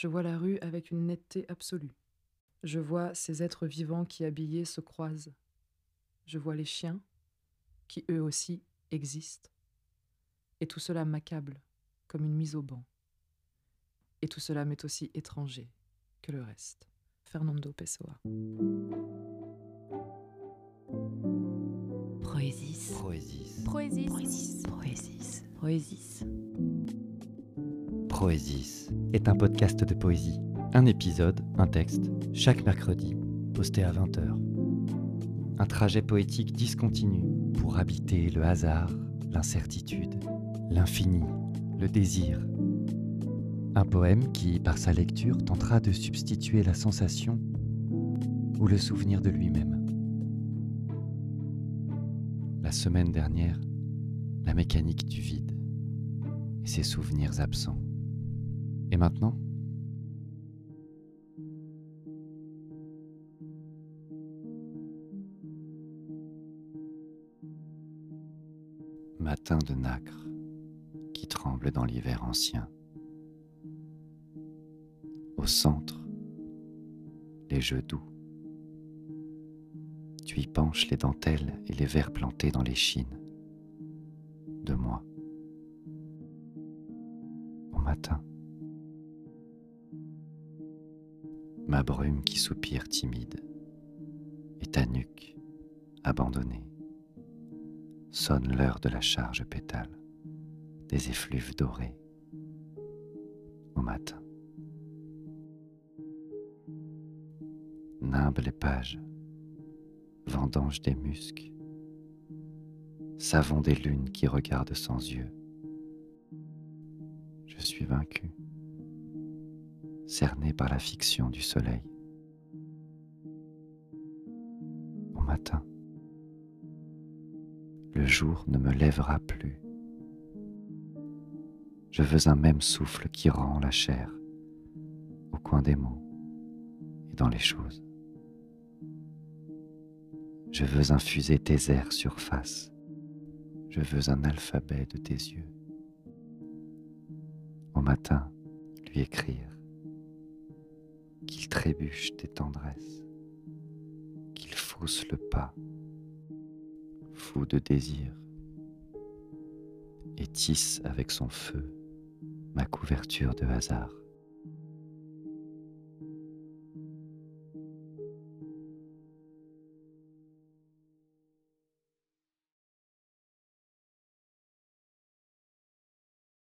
Je vois la rue avec une netteté absolue. Je vois ces êtres vivants qui, habillés, se croisent. Je vois les chiens, qui eux aussi existent. Et tout cela m'accable, comme une mise au banc. Et tout cela m'est aussi étranger que le reste. Fernando Pessoa. Proésis. Proésis. Proésis. Proésis. Proésis. Proésis. Proésis est un podcast de poésie. Un épisode, un texte, chaque mercredi, posté à 20h. Un trajet poétique discontinu pour habiter le hasard, l'incertitude, l'infini, le désir. Un poème qui, par sa lecture, tentera de substituer la sensation ou le souvenir de lui-même. La semaine dernière, la mécanique du vide et ses souvenirs absents. Et maintenant Matin de nacre qui tremble dans l'hiver ancien. Au centre, les jeux doux. Tu y penches les dentelles et les vers plantés dans les chines de moi. Au matin, ma brume qui soupire timide et ta nuque abandonnée. Sonne l'heure de la charge pétale des effluves dorés au matin. Nimbe les pages, vendange des muscs, savon des lunes qui regardent sans yeux. Je suis vaincu, cerné par la fiction du soleil. Au matin, le jour ne me lèvera plus. Je veux un même souffle qui rend la chair au coin des mots et dans les choses. Je veux infuser tes airs surface. Je veux un alphabet de tes yeux. Au matin, lui écrire qu'il trébuche tes tendresses, qu'il fausse le pas, fou de désir, et tisse avec son feu ma couverture de hasard.